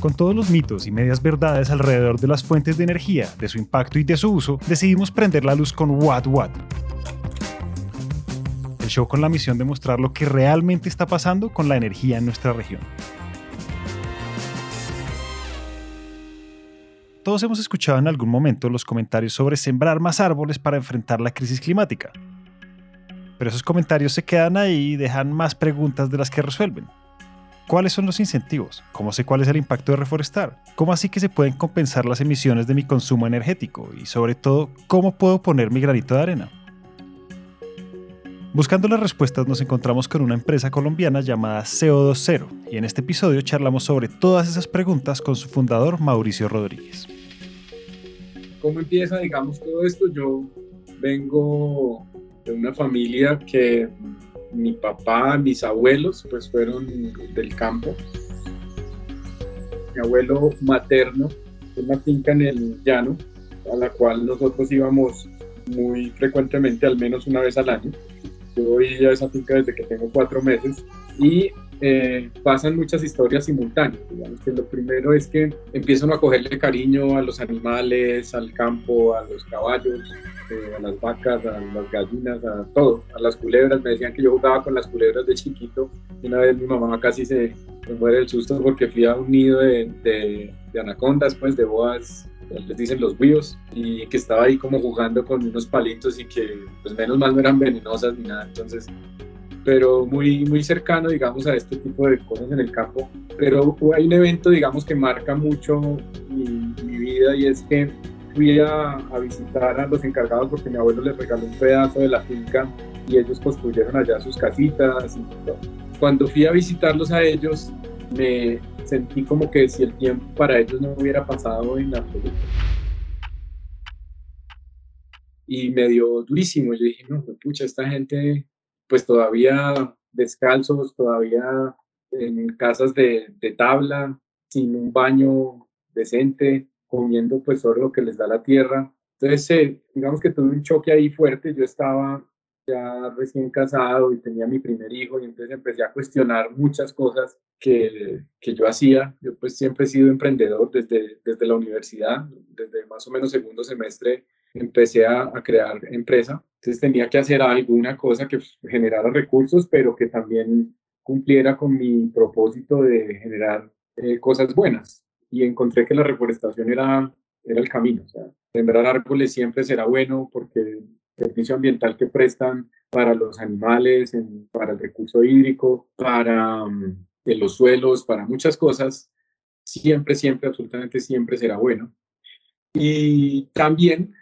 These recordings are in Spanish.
Con todos los mitos y medias verdades alrededor de las fuentes de energía, de su impacto y de su uso, decidimos prender la luz con Watt Watt. El show con la misión de mostrar lo que realmente está pasando con la energía en nuestra región. Todos hemos escuchado en algún momento los comentarios sobre sembrar más árboles para enfrentar la crisis climática. Pero esos comentarios se quedan ahí y dejan más preguntas de las que resuelven. ¿Cuáles son los incentivos? ¿Cómo sé cuál es el impacto de reforestar? ¿Cómo así que se pueden compensar las emisiones de mi consumo energético? Y sobre todo, ¿cómo puedo poner mi granito de arena? Buscando las respuestas nos encontramos con una empresa colombiana llamada CO20 y en este episodio charlamos sobre todas esas preguntas con su fundador Mauricio Rodríguez. ¿Cómo empieza, digamos, todo esto? Yo vengo de una familia que mi papá, mis abuelos, pues fueron del campo. Mi abuelo materno, una finca en el llano, a la cual nosotros íbamos muy frecuentemente, al menos una vez al año. Yo voy a esa finca desde que tengo cuatro meses y eh, pasan muchas historias simultáneas. Digamos que lo primero es que empiezan a cogerle cariño a los animales, al campo, a los caballos, eh, a las vacas, a las gallinas, a todo, a las culebras. Me decían que yo jugaba con las culebras de chiquito. Una vez mi mamá casi se, se muere del susto porque fui a un nido de, de, de anacondas, pues de boas les dicen los huevos, y que estaba ahí como jugando con unos palitos y que pues menos mal no eran venenosas ni nada, entonces pero muy, muy cercano, digamos, a este tipo de cosas en el campo. Pero hay un evento, digamos, que marca mucho mi, mi vida y es que fui a, a, visitar a los encargados porque mi abuelo les regaló un pedazo de la finca y ellos construyeron allá sus casitas. Y todo. Cuando fui a visitarlos a ellos, me sentí como que si el tiempo para ellos no hubiera pasado en absoluto. Y me dio durísimo. Yo dije, no, pucha, esta gente pues todavía descalzos, todavía en casas de, tabla, sin un baño decente, comiendo pues todo lo que les da la tierra. Entonces, eh, digamos que tuve un choque ahí fuerte, yo estaba ya recién casado y tenía mi primer hijo y entonces empecé a cuestionar muchas cosas que, que yo hacía. Yo pues siempre he sido emprendedor desde, desde la universidad, desde más o menos segundo semestre empecé a, a, crear empresa. Entonces tenía que hacer alguna cosa que generara recursos, pero que también cumpliera con mi propósito de generar eh, cosas buenas. Y encontré que la reforestación era, era el camino. O sea, sembrar árboles siempre será bueno porque el servicio ambiental que prestan para los animales, en, para el recurso hídrico, para um, los suelos, para muchas cosas, siempre, siempre, absolutamente siempre será bueno. Y también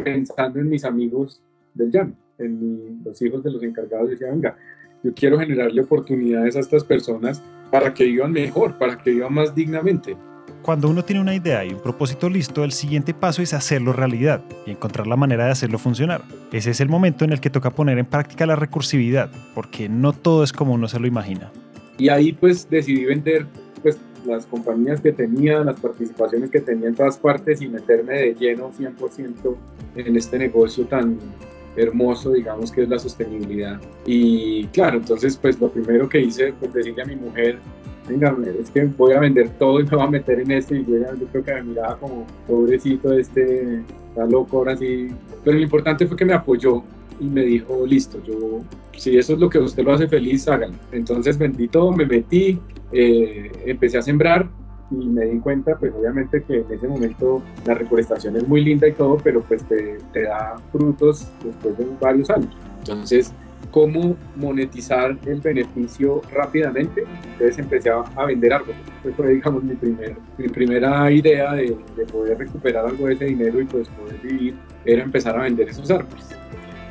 pensando en mis amigos del llano, en los hijos de los encargados, decía, venga, yo quiero generarle oportunidades a estas personas para que vivan mejor, para que vivan más dignamente. Cuando uno tiene una idea y un propósito listo, el siguiente paso es hacerlo realidad y encontrar la manera de hacerlo funcionar. Ese es el momento en el que toca poner en práctica la recursividad, porque no todo es como uno se lo imagina. Y ahí pues decidí vender pues las compañías que tenía, las participaciones que tenía en todas partes y meterme de lleno 100% en este negocio tan hermoso, digamos, que es la sostenibilidad. Y claro, entonces pues lo primero que hice fue decirle a mi mujer, venga, es que voy a vender todo y me voy a meter en esto y yo, yo creo que me miraba como pobrecito este, está loco ahora sí. Pero lo importante fue que me apoyó y me dijo, listo, yo, si eso es lo que usted lo hace feliz, háganlo. Entonces vendí todo, me metí, eh, empecé a sembrar y me di cuenta, pues obviamente que en ese momento la reforestación es muy linda y todo, pero pues te, te da frutos después de varios años. Entonces, ¿cómo monetizar el beneficio rápidamente? Entonces empecé a, vender árboles. Esa fue, digamos, mi, primer, mi primera idea de, de poder recuperar algo de ese dinero y pues poder vivir, era empezar a vender esos árboles.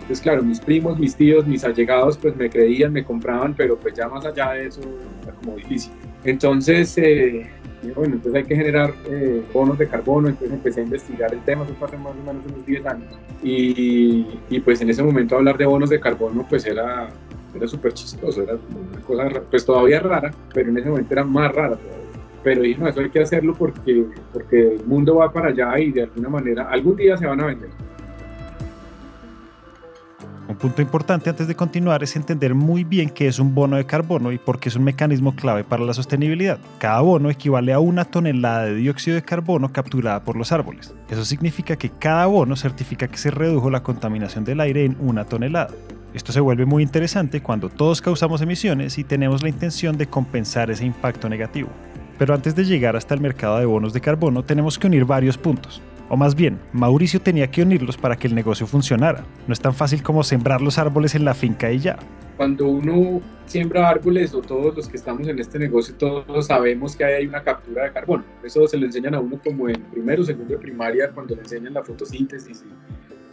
Entonces, claro, mis primos, mis tíos, mis allegados, pues me creían, me compraban, pero pues ya más allá de eso era como difícil. Entonces, eh, bueno, entonces hay que generar eh, bonos de carbono, entonces empecé a investigar el tema, eso fue hace más o menos unos 10 años. Y, y pues en ese momento hablar de bonos de carbono pues era, era súper chistoso, era una cosa pues todavía rara, pero en ese momento era más rara todavía. Pero dije, no, eso hay que hacerlo porque, porque el mundo va para allá y de alguna manera algún día se van a vender. Un punto importante antes de continuar es entender muy bien qué es un bono de carbono y por qué es un mecanismo clave para la sostenibilidad. Cada bono equivale a una tonelada de dióxido de carbono capturada por los árboles. Eso significa que cada bono certifica que se redujo la contaminación del aire en una tonelada. Esto se vuelve muy interesante cuando todos causamos emisiones y tenemos la intención de compensar ese impacto negativo. Pero antes de llegar hasta el mercado de bonos de carbono tenemos que unir varios puntos. O más bien, Mauricio tenía que unirlos para que el negocio funcionara. No es tan fácil como sembrar los árboles en la finca y ya. Cuando uno siembra árboles, o todos los que estamos en este negocio, todos sabemos que hay una captura de carbono. Eso se lo enseñan a uno como en primero o segundo de primaria, cuando le enseñan la fotosíntesis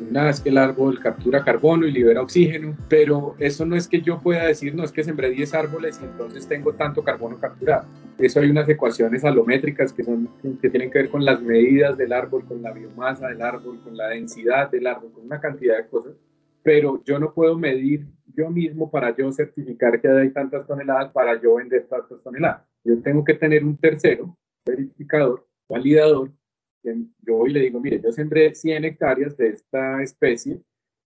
una vez que el árbol captura carbono y libera oxígeno, pero eso no es que yo pueda decir, no es que sembré 10 árboles y entonces tengo tanto carbono capturado. Eso hay unas ecuaciones alométricas que, son, que tienen que ver con las medidas del árbol, con la biomasa del árbol, con la densidad del árbol, con una cantidad de cosas, pero yo no puedo medir yo mismo para yo certificar que hay tantas toneladas para yo vender tantas toneladas. Yo tengo que tener un tercero, verificador, validador, yo hoy le digo, mire, yo sembré 100 hectáreas de esta especie,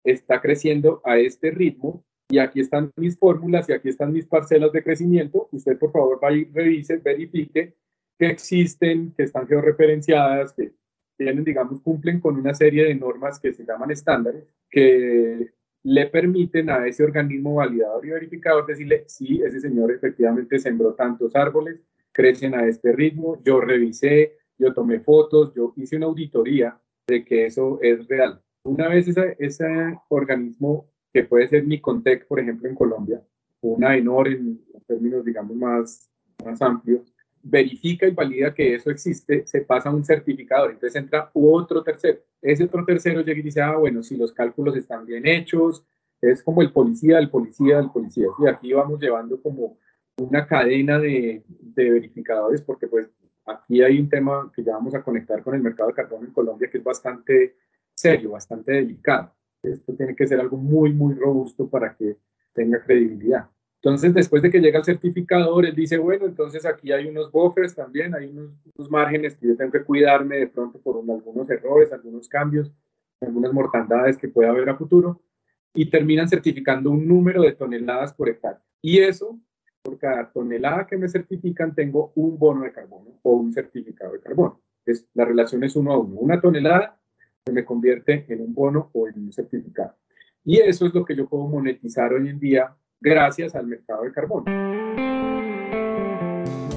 está creciendo a este ritmo y aquí están mis fórmulas y aquí están mis parcelas de crecimiento. Usted por favor vaya y revise, verifique que existen, que están georreferenciadas, que tienen, digamos, cumplen con una serie de normas que se llaman estándares, que le permiten a ese organismo validador y verificador decirle, sí, ese señor efectivamente sembró tantos árboles, crecen a este ritmo, yo revisé, yo tomé fotos, yo hice una auditoría de que eso es real. Una vez ese, organismo, que puede ser Nicontec, por ejemplo, en Colombia, una ENOR en términos, digamos, más, más amplios, verifica y valida que eso existe, se pasa a un certificador. Entonces entra otro tercero. Ese otro tercero llega y dice, ah, bueno, si los cálculos están bien hechos, es como el policía, el policía, el policía. Y aquí vamos llevando como una cadena de, de verificadores, porque pues aquí hay un tema que ya vamos a conectar con el mercado de carbono en Colombia que es bastante serio, bastante delicado. Esto tiene que ser algo muy, muy robusto para que tenga credibilidad. Entonces, después de que llega el certificador, él dice, bueno, entonces aquí hay unos buffers también, hay unos, márgenes que yo tengo que cuidarme de pronto por algunos errores, algunos cambios, algunas mortandades que pueda haber a futuro, y terminan certificando un número de toneladas por hectárea. Y eso por cada tonelada que me certifican tengo un bono de carbono o un certificado de carbono. Es, la relación es uno a uno. Una tonelada se me convierte en un bono o en un certificado. Y eso es lo que yo puedo monetizar hoy en día gracias al mercado de carbono.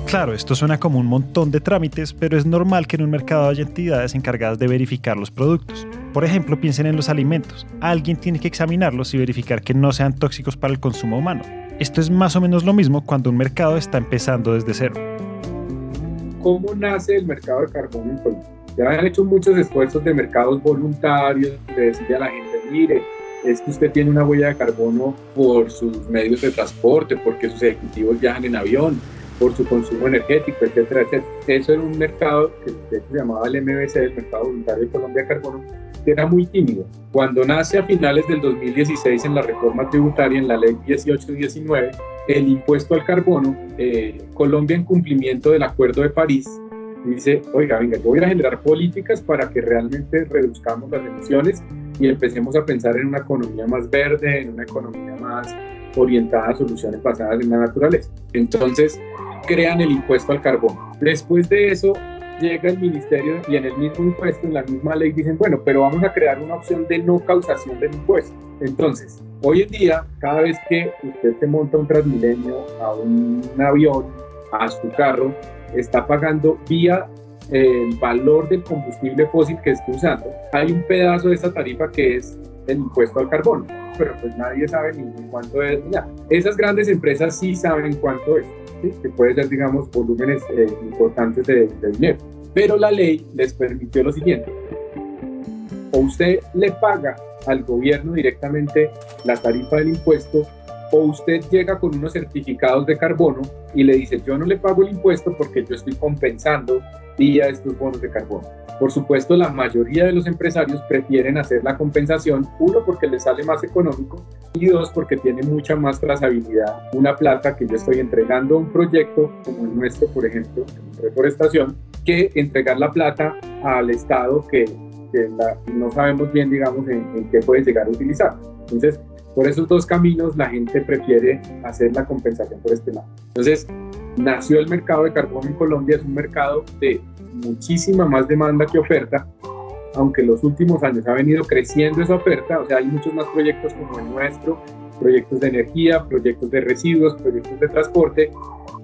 Claro, esto suena como un montón de trámites, pero es normal que en un mercado haya entidades encargadas de verificar los productos. Por ejemplo, piensen en los alimentos. Alguien tiene que examinarlos y verificar que no sean tóxicos para el consumo humano. Esto es más o menos lo mismo cuando un mercado está empezando desde cero. ¿Cómo nace el mercado de carbono en Colombia? Ya han hecho muchos esfuerzos de mercados voluntarios, de decirle a la gente, mire, es que usted tiene una huella de carbono por sus medios de transporte, porque sus ejecutivos viajan en avión, por su consumo energético, etcétera, etcétera. Eso era un mercado que se llamaba el MBC, el Mercado Voluntario de Colombia Carbono, era muy tímido. Cuando nace a finales del 2016 en la reforma tributaria, en la ley 1819, el impuesto al carbono, eh, Colombia en cumplimiento del Acuerdo de París, dice, oiga, venga, yo voy a generar políticas para que realmente reduzcamos las emisiones y empecemos a pensar en una economía más verde, en una economía más orientada a soluciones basadas en la naturaleza. Entonces, crean el impuesto al carbono. Después de eso, llega el ministerio y en el mismo impuesto, en la misma ley, dicen, bueno, pero vamos a crear una opción de no causación del impuesto. Entonces, hoy en día, cada vez que usted se monta un Transmilenio, a un avión, a su carro, está pagando vía el valor del combustible fósil que esté usando. Hay un pedazo de esa tarifa que es el impuesto al carbono, pero pues nadie sabe ni cuánto es. Ya. Esas grandes empresas sí saben cuánto es que puede ser, digamos, volúmenes eh, importantes de, de dinero. Pero la ley les permitió lo siguiente, o usted le paga al gobierno directamente la tarifa del impuesto o usted llega con unos certificados de carbono y le dice yo no le pago el impuesto porque yo estoy compensando vía estos bonos de carbono. Por supuesto, la mayoría de los empresarios prefieren hacer la compensación, uno porque les sale más económico y dos porque tiene mucha más trazabilidad. Una plata que yo estoy entregando a un proyecto como el nuestro, por ejemplo, en reforestación, que entregar la plata al Estado que, no sabemos bien, digamos, en, qué puede llegar a utilizar. Entonces, por esos dos caminos la gente prefiere hacer la compensación por este lado. Entonces, nació el mercado de carbono en Colombia, es un mercado de muchísima más demanda que oferta, aunque en los últimos años ha venido creciendo esa oferta, o sea, hay muchos más proyectos como el nuestro, proyectos de energía, proyectos de residuos, proyectos de transporte,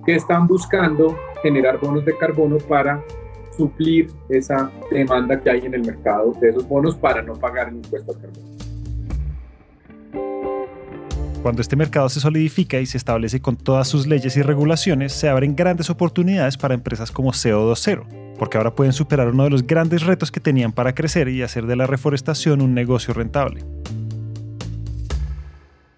que están buscando generar bonos de carbono para suplir esa demanda que hay en el mercado de esos bonos para no pagar el impuesto al carbono. Cuando este mercado se solidifica y se establece con todas sus leyes y regulaciones, se abren grandes oportunidades para empresas como CO20, porque ahora pueden superar uno de los grandes retos que tenían para crecer y hacer de la reforestación un negocio rentable.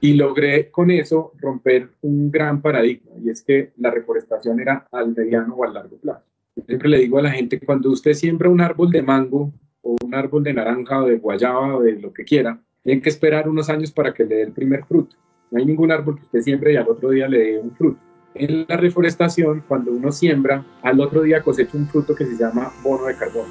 Y logré con eso romper un gran paradigma, y es que la reforestación era al mediano o al largo plazo. siempre le digo a la gente, cuando usted siembra un árbol de mango o un árbol de naranja o de guayaba o de lo que quiera, tiene que esperar unos años para que le dé el primer fruto. No hay ningún árbol que usted siembre y al otro día le dé un fruto. En la reforestación, cuando uno siembra, al otro día cosecha un fruto que se llama bono de carbono.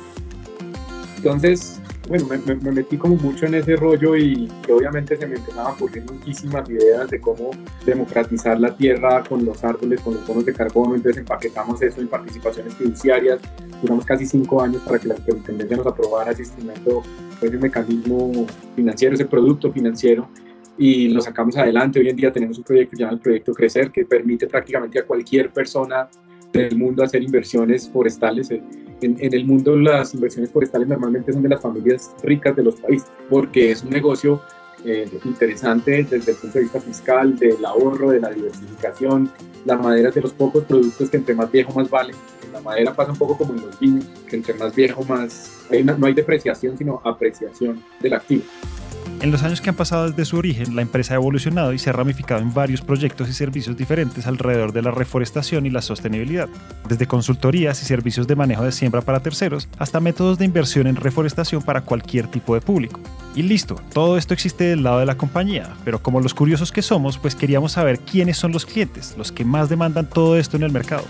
Entonces, bueno, me, metí como mucho en ese rollo y obviamente se me empezaban a ocurrir muchísimas ideas de cómo democratizar la tierra con los árboles, con los bonos de carbono. Entonces empaquetamos eso en participaciones fiduciarias. Duramos casi cinco años para que la superintendencia nos aprobara ese instrumento, ese mecanismo financiero, ese producto financiero y lo sacamos adelante. Hoy en día tenemos un proyecto llamado el Proyecto Crecer que permite prácticamente a cualquier persona del mundo hacer inversiones forestales. En, en, el mundo las inversiones forestales normalmente son de las familias ricas de los países porque es un negocio eh, interesante desde el punto de vista fiscal, del ahorro, de la diversificación. La madera es de los pocos productos que entre más viejo más vale. La madera pasa un poco como en los vinos, que entre más viejo más... no hay depreciación, sino apreciación del activo. En los años que han pasado desde su origen, la empresa ha evolucionado y se ha ramificado en varios proyectos y servicios diferentes alrededor de la reforestación y la sostenibilidad, desde consultorías y servicios de manejo de siembra para terceros hasta métodos de inversión en reforestación para cualquier tipo de público. Y listo, todo esto existe del lado de la compañía, pero como los curiosos que somos, pues queríamos saber quiénes son los clientes, los que más demandan todo esto en el mercado.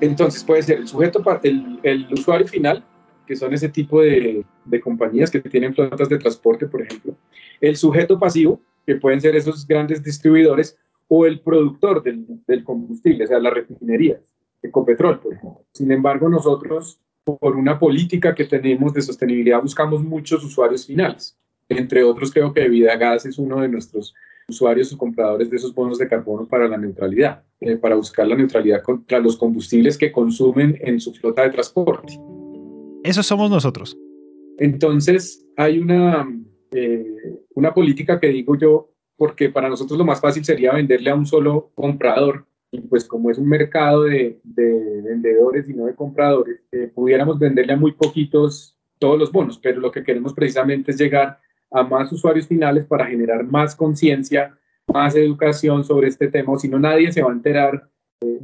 Entonces puede ser el sujeto, el, el usuario final, que son ese tipo de, de, compañías que tienen flotas de transporte, por ejemplo. El sujeto pasivo, que pueden ser esos grandes distribuidores, o el productor del, del combustible, o sea, las refinerías, Ecopetrol, por ejemplo. Sin embargo, nosotros, por una política que tenemos de sostenibilidad, buscamos muchos usuarios finales. Entre otros, creo que Vida Gas es uno de nuestros usuarios o compradores de esos bonos de carbono para la neutralidad, eh, para buscar la neutralidad contra los combustibles que consumen en su flota de transporte. Eso somos nosotros. Entonces, hay una, eh, una política que digo yo, porque para nosotros lo más fácil sería venderle a un solo comprador. Y pues como es un mercado de, de vendedores y no de compradores, eh, pudiéramos venderle a muy poquitos todos los bonos, pero lo que queremos precisamente es llegar a más usuarios finales para generar más conciencia, más educación sobre este tema, si no nadie se va a enterar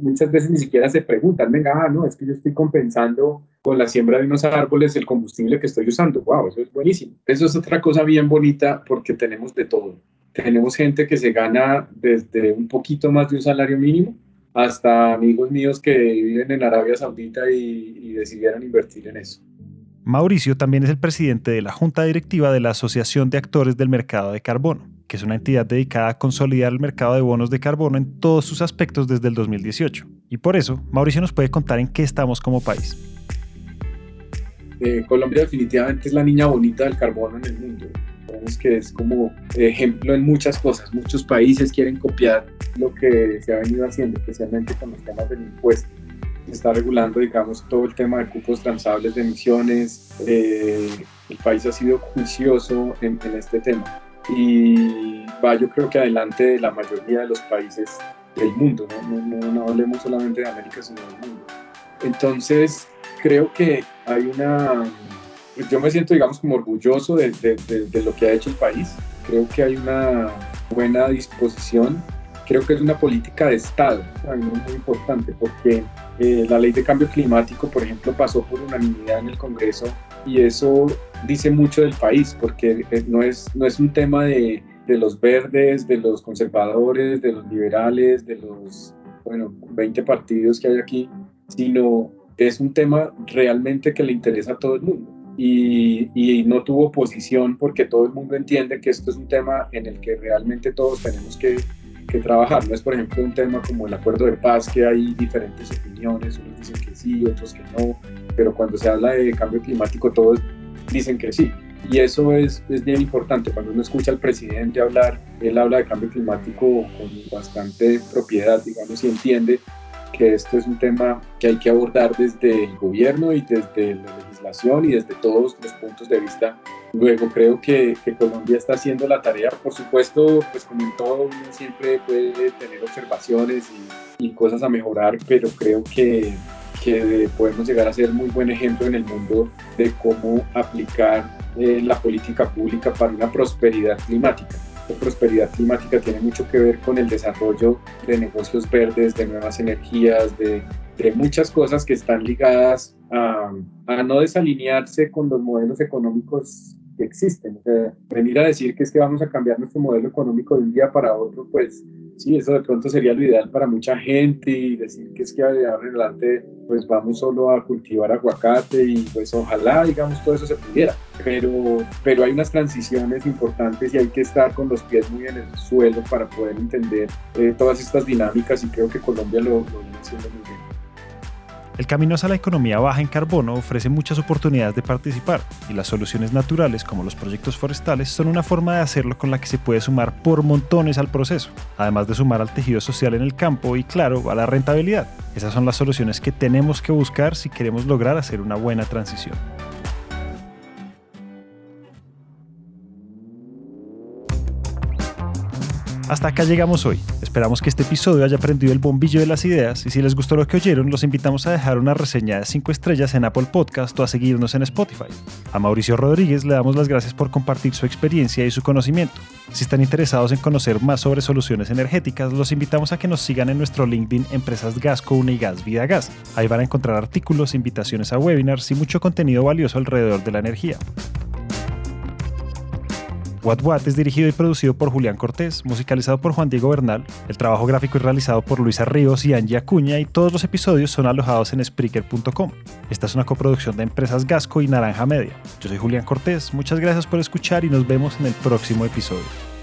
muchas veces ni siquiera se preguntan, venga, ah, no, es que yo estoy compensando con la siembra de unos árboles el combustible que estoy usando. Wow, eso es buenísimo. Eso es otra cosa bien bonita porque tenemos de todo. Tenemos gente que se gana desde un poquito más de un salario mínimo hasta amigos míos que viven en Arabia Saudita y, y decidieron invertir en eso. Mauricio también es el presidente de la Junta Directiva de la Asociación de Actores del Mercado de Carbono que es una entidad dedicada a consolidar el mercado de bonos de carbono en todos sus aspectos desde el 2018. Y por eso, Mauricio nos puede contar en qué estamos como país. Eh, Colombia definitivamente es la niña bonita del carbono en el mundo. Vemos que es como ejemplo en muchas cosas. Muchos países quieren copiar lo que se ha venido haciendo, especialmente con los temas del impuesto. Se está regulando, digamos, todo el tema de cupos transables de emisiones. Eh, el país ha sido juicioso en, en este tema y va yo creo que adelante de la mayoría de los países del mundo, no, no, no, hablemos solamente de América, sino del mundo. Entonces, creo que hay una, pues yo me siento, digamos, como orgulloso de, de, de, lo que ha hecho el país. Creo que hay una buena disposición. Creo que es una política de Estado, muy importante, porque eh, la ley de cambio climático, por ejemplo, pasó por unanimidad en el Congreso y eso dice mucho del país, porque eh, no es, no es un tema de, de los verdes, de los conservadores, de los liberales, de los, bueno, 20 partidos que hay aquí, sino es un tema realmente que le interesa a todo el mundo. y, y, no tuvo oposición porque todo el mundo entiende que esto es un tema en el que realmente todos tenemos que, que, trabajar. No es, por ejemplo, un tema como el acuerdo de paz, que hay diferentes opiniones, unos dicen que sí, otros que no, pero cuando se habla de cambio climático todos dicen que sí. Y eso es, es bien importante. Cuando uno escucha al presidente hablar, él habla de cambio climático con bastante propiedad, digamos, y entiende que esto es un tema que hay que abordar desde el gobierno y desde la legislación y desde todos los puntos de vista. Luego creo que, que Colombia está haciendo la tarea, por supuesto, pues como en todo uno siempre puede tener observaciones y, y cosas a mejorar, pero creo que, que podemos llegar a ser muy buen ejemplo en el mundo de cómo aplicar eh, la política pública para una prosperidad climática. Prosperidad climática tiene mucho que ver con el desarrollo de negocios verdes, de nuevas energías, de, muchas cosas que están ligadas a, no desalinearse con los modelos económicos que existen. venir a decir que es que vamos a cambiar nuestro modelo económico de un día para otro, pues sí, eso de pronto sería lo ideal para mucha gente y decir que es que adelante pues vamos solo a cultivar aguacate y pues ojalá digamos todo eso se pudiera, pero, pero hay unas transiciones importantes y hay que estar con los pies muy en el suelo para poder entender eh, todas estas dinámicas y creo que Colombia lo, lo viene haciendo muy bien. El camino hacia la economía baja en carbono ofrece muchas oportunidades de participar y las soluciones naturales como los proyectos forestales son una forma de hacerlo con la que se puede sumar por montones al proceso, además de sumar al tejido social en el campo y claro, a la rentabilidad. Esas son las soluciones que tenemos que buscar si queremos lograr hacer una buena transición. Hasta acá llegamos hoy. Esperamos que este episodio haya prendido el bombillo de las ideas y si les gustó lo que oyeron, los invitamos a dejar una reseña de 5 estrellas en Apple Podcast o a seguirnos en Spotify. A Mauricio Rodríguez le damos las gracias por compartir su experiencia y su conocimiento. Si están interesados en conocer más sobre soluciones energéticas, los invitamos a que nos sigan en nuestro LinkedIn Empresas Gasco Una y Gas Vida Gas. Ahí van a encontrar artículos, invitaciones a webinars y mucho contenido valioso alrededor de la energía. What What es dirigido y producido por Julián Cortés, musicalizado por Juan Diego Bernal, el trabajo gráfico es realizado por Luisa Ríos y Angie Acuña y todos los episodios son alojados en Spreaker.com. Esta es una coproducción de empresas Gasco y Naranja Media. Yo soy Julián Cortés, muchas gracias por escuchar y nos vemos en el próximo episodio.